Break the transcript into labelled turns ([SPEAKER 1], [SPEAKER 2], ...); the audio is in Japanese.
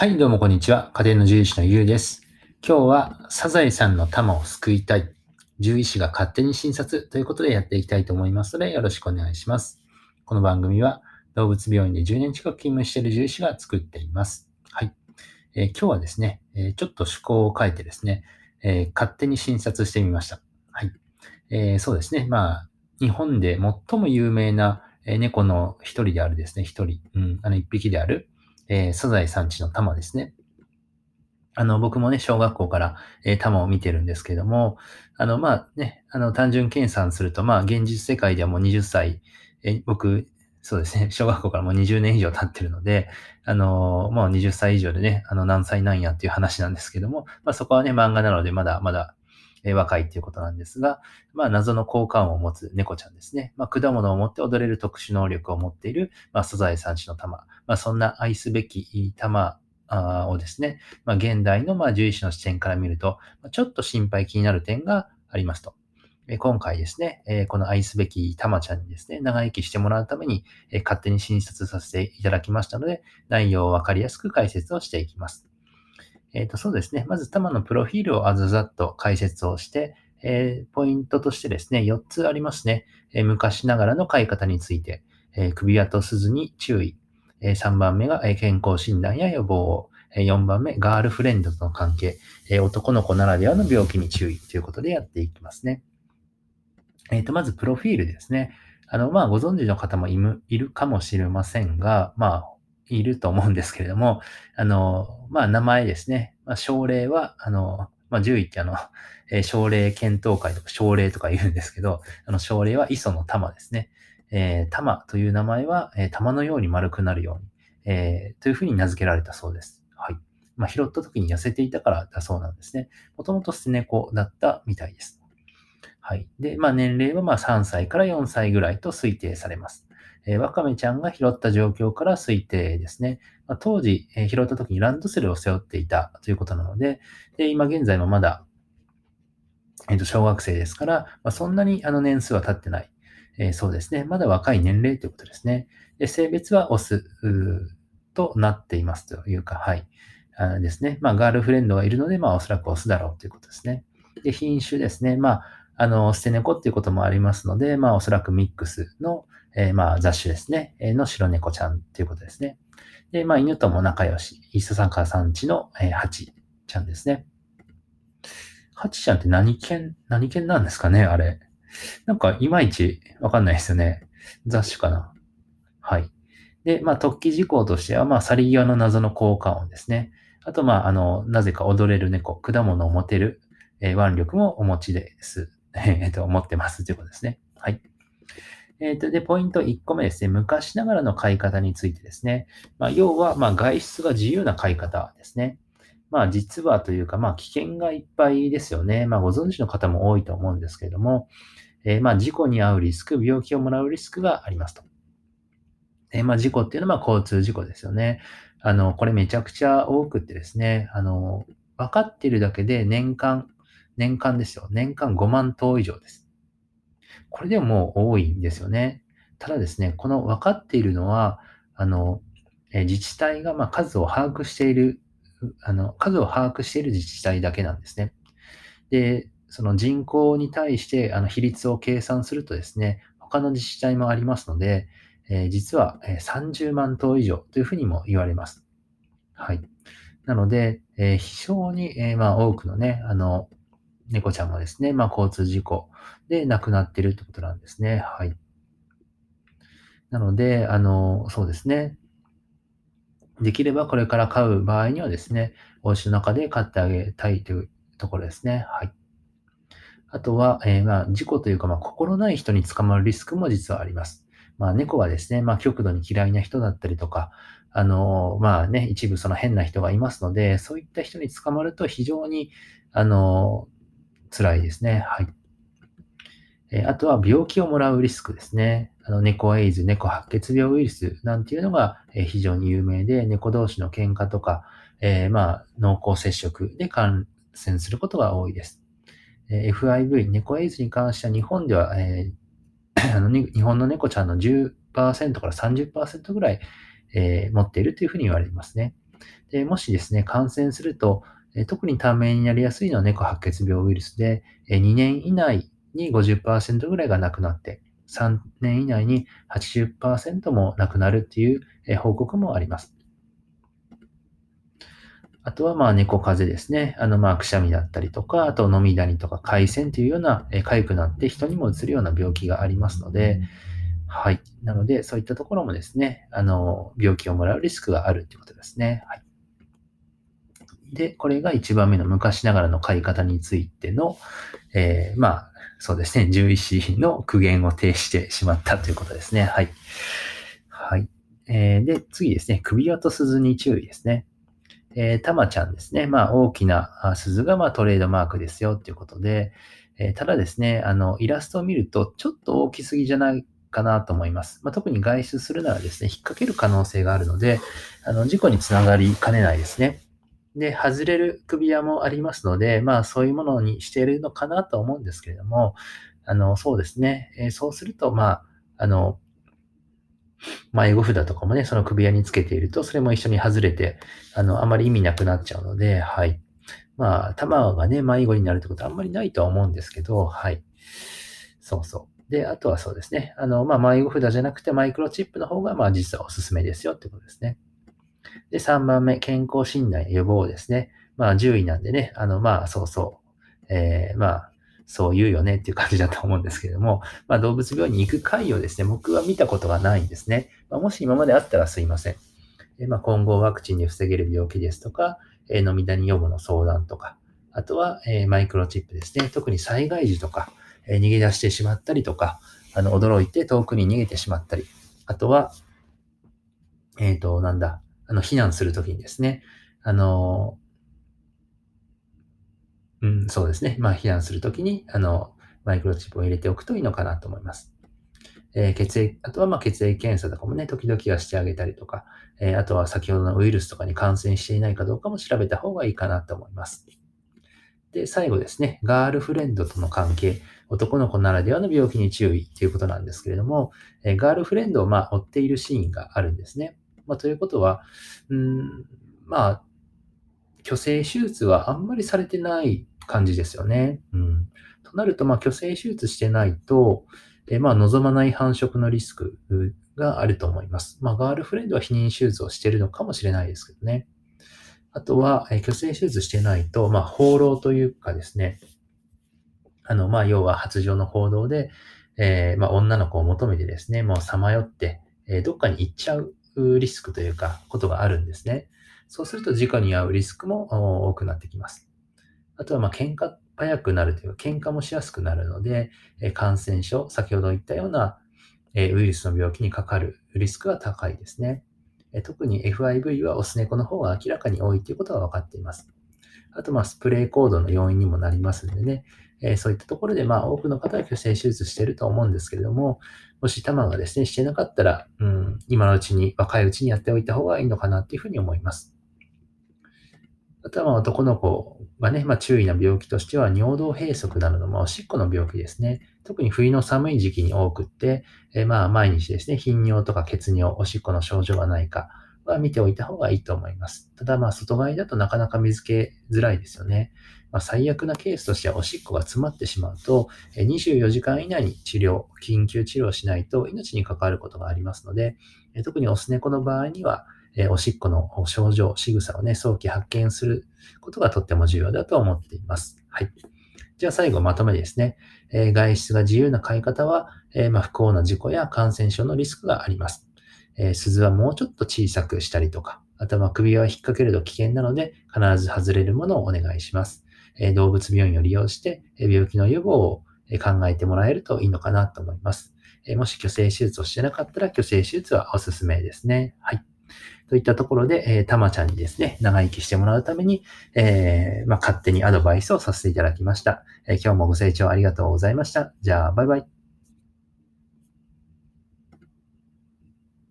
[SPEAKER 1] はい、どうもこんにちは。家庭の獣医師のゆうです。今日はサザエさんの玉を救いたい。獣医師が勝手に診察ということでやっていきたいと思いますのでよろしくお願いします。この番組は動物病院で10年近く勤務している獣医師が作っています。はい。えー今日はですね、えーちょっと趣向を変えてですね、えー勝手に診察してみました。はい。えーそうですね。まあ、日本で最も有名な猫の一人であるですね、一人、うん、あの一匹である、えーサザエさんちの玉ですね。あの、僕もね、小学校から、えー玉を見てるんですけども、あの、まあね、あの、単純計算すると、まあ、現実世界ではもう20歳、えー僕、そうですね、小学校からもう20年以上経ってるので、あの、もう20歳以上でね、あの、何歳なんやっていう話なんですけども、まあ、そこはね、漫画なので、まだまだ、え若いっていうことなんですが、まあ、謎の効果音を持つ猫ちゃんですね。まあ、果物を持って踊れる特殊能力を持っている、まあ、サザエさんちの玉。まあ、そんな愛すべき玉をですね、まあ、現代のま獣医師の視点から見ると、ちょっと心配気になる点がありますと。今回ですね、この愛すべきたまちゃんにですね、長生きしてもらうために、勝手に診察させていただきましたので、内容をわかりやすく解説をしていきます。えっ、と、そうですね。まず、タマのプロフィールをあずざっと解説をして、えーポイントとしてですね、4つありますね。えー昔ながらの飼い方について、え首輪と鈴に注意。え3番目がえ健康診断や予防を。え4番目、ガールフレンドとの関係。え男の子ならではの病気に注意ということでやっていきますね。えっ、と、まず、プロフィールですね。あの、まあ、ご存知の方もいむいるかもしれませんが、まあ、いると思うんですけれども、あの、まあ、名前ですね。まあ、症例は、あの、まあ、獣医ってあの、えー症例検討会とか症例とか言うんですけど、あの、症例は磯の玉ですね。えー、玉という名前は、えー玉のように丸くなるように、えーというふうに名付けられたそうです。はい。まあ、拾った時に痩せていたからだそうなんですね。もともと捨て猫だったみたいです。はい。で、まあ、年齢はまあ3歳から4歳ぐらいと推定されます。えワカメちゃんが拾った状況から推定ですね。まあ、当時、え拾った時にランドセルを背負っていたということなので、で今現在もまだ、えっと小学生ですから、まあ、そんなにあの年数は経ってない。えーそうですね。まだ若い年齢ということですね。で性別はオスとなっていますというか、はい。あですね。まあ、ガールフレンドがいるので、まあ、おそらくオスだろうということですね。で、品種ですね。まあ、あの、捨て猫っていうこともありますので、まあ、おそらくミックスの、えーまあ、雑種ですね。えの白猫ちゃんということですね。で、まあ、犬とも仲良し。イースササカーさんちの、えーハチちゃんですね。ハチちゃんって何犬、何犬なんですかねあれ。なんか、いまいちわかんないですよね。雑種かな。はい。で、まあ、突起事項としては、まあ、去り際の謎の効果音ですね。あと、まあ、あの、なぜか踊れる猫、果物を持てる、えー腕力もお持ちです。えっと、持ってますということですね。はい。えっ、と、で、ポイント1個目ですね。昔ながらの飼い方についてですね。まあ、要は、まあ、外出が自由な飼い方ですね。まあ、実はというか、まあ、危険がいっぱいですよね。まあ、ご存知の方も多いと思うんですけれども、えーまあ、事故に遭うリスク、病気をもらうリスクがありますと。えーまあ、事故っていうのは、まあ、交通事故ですよね。あの、これめちゃくちゃ多くってですね、あの、分かってるだけで年間、年間ですよ。年間5万頭以上です。これでもう多いんですよね。ただですね、この分かっているのは、あの、え自治体がま数を把握している、あの、数を把握している自治体だけなんですね。で、その人口に対してあの比率を計算するとですね、他の自治体もありますので、えー実は30万頭以上というふうにも言われます。はい。なので、えー非常に、えーまあ、多くのね、あの、猫ちゃんがですね、まあ、交通事故で亡くなってるということなんですね。はい。なので、あの、そうですね。できればこれから飼う場合にはですね、お家の中で飼ってあげたいというところですね。はい。あとは、えーまあ、事故というか、まあ、心ない人に捕まるリスクも実はあります。まあ、猫はですね、まあ、極度に嫌いな人だったりとか、あの、まあね、一部その変な人がいますので、そういった人に捕まると非常に、あの、辛いですね。はい。えあとは病気をもらうリスクですね。あの猫エイズ、猫白血病ウイルスなんていうのが、え非常に有名で、猫同士の喧嘩とか、えーまあ、濃厚接触で感染することが多いです。え FIV、猫エイズに関しては日本では、えー あの日本の猫ちゃんの10%から30%ぐらい、えー持っているというふうに言われますね。でもしですね、感染すると、特に短命になりやすいのは猫白血病ウイルスで、え2年以内に50%ぐらいがなくなって、3年以内に80%もなくなるっていう報告もあります。あとは、まあ、猫風邪ですね。あの、まあ、くしゃみだったりとか、あと、飲みダニとか、海鮮というような、え、痒くなって人にもうつるような病気がありますので、はい。なので、そういったところもですね、あの、病気をもらうリスクがあるということですね。はい。で、これが1番目の昔ながらの飼い方についての、えー、まあ、そうですね、獣医師の苦言を呈してしまったということですね。はい。はい。えー、で、次ですね、首輪と鈴に注意ですね。えー、たまちゃんですね。まあ、大きな鈴がまあトレードマークですよっていうことで、えー、ただですね、あの、イラストを見るとちょっと大きすぎじゃないかなと思います。まあ、特に外出するならですね、引っ掛ける可能性があるので、あの、事故につながりかねないですね。で、外れる首輪もありますので、まあ、そういうものにしているのかなと思うんですけれども、あの、そうですね、えー、そうすると、まあ、あの、迷子札とかもね、その首輪につけていると、それも一緒に外れて、あの、あまり意味なくなっちゃうので、はい。まあ、玉がね、迷子になるってことはあんまりないとは思うんですけど、はい。そうそう。で、あとはそうですね。あの、まあ、迷子札じゃなくてマイクロチップの方が、まあ、実はおすすめですよってことですね。で、3番目、健康診断予防ですね。まあ、10位なんでね、あの、まあ、そうそう。えー、まあ、そう言うよねっていう感じだと思うんですけれども、まあ、動物病院に行く回をですね、僕は見たことがないんですね。まあ、もし今まであったらすいません。えまあ、今後ワクチンで防げる病気ですとか、え飲みダニ予防の相談とか、あとは、えマイクロチップですね。特に災害時とか、え逃げ出してしまったりとか、あの、驚いて遠くに逃げてしまったり、あとは、えっ、と、なんだ、あの、避難するときにですね、あの、うん、そうですね。まあ、避難するときに、あの、マイクロチップを入れておくといいのかなと思います。えー、血液、あとはま血液検査とかもね、時々はしてあげたりとか、えー、あとは先ほどのウイルスとかに感染していないかどうかも調べた方がいいかなと思います。で、最後ですね、ガールフレンドとの関係、男の子ならではの病気に注意ということなんですけれども、えー、ガールフレンドをまあ追っているシーンがあるんですね。まあ、ということは、うん、まあ、虚勢手術はあんまりされてない感じですよね。うん。となると、まあ、虚勢手術してないと、えまあ、望まない繁殖のリスクがあると思います。まあ、ガールフレンドは避妊手術をしているのかもしれないですけどね。あとは、え虚勢手術してないと、まあ、放浪というかですね、あの、まあ、要は発情の報道で、えー、まあ、女の子を求めてですね、もうさまよって、えー、どっかに行っちゃうリスクというか、ことがあるんですね。そうすると事故に遭うリスクも多くなってきます。あとは、まあ、喧嘩早くなるというか、喧嘩もしやすくなるので、感染症、先ほど言ったような、ウイルスの病気にかかるリスクが高いですね。特に FIV はオス猫の方が明らかに多いということが分かっています。あと、まあ、スプレーコードの要因にもなりますんでね、えそういったところで、まあ、多くの方は虚勢手術してると思うんですけれども、もし玉がですね、してなかったら、うん、今のうちに、若いうちにやっておいた方がいいのかなっていうふうに思います。あとは男の子がね、まあ、注意な病気としては、尿道閉塞などの、まあ、おしっこの病気ですね。特に冬の寒い時期に多くって、えー、まあ、毎日ですね、頻尿とか血尿、おしっこの症状がないかは見ておいた方がいいと思います。ただ、まあ、外側だとなかなか見つけづらいですよね。まあ、最悪なケースとしては、おしっこが詰まってしまうと、24時間以内に治療、緊急治療しないと命に関わることがありますので、特にオス猫の場合には、おしっこの症状、仕草をね、早期発見することがとっても重要だと思っています。はい。じゃあ最後まとめですね。え外出が自由な飼い方は、えま不幸な事故や感染症のリスクがあります。え鈴はもうちょっと小さくしたりとか、あとは首輪を引っ掛けると危険なので、必ず外れるものをお願いします。え動物病院を利用して、病気の予防を考えてもらえるといいのかなと思います。えもし虚勢手術をしてなかったら、虚勢手術はおすすめですね。はい。といったところで、えー、たまちゃんにですね、長生きしてもらうために、えー、まあ、勝手にアドバイスをさせていただきました。えー、今日もご清聴ありがとうございました。じゃあ、バイバイ。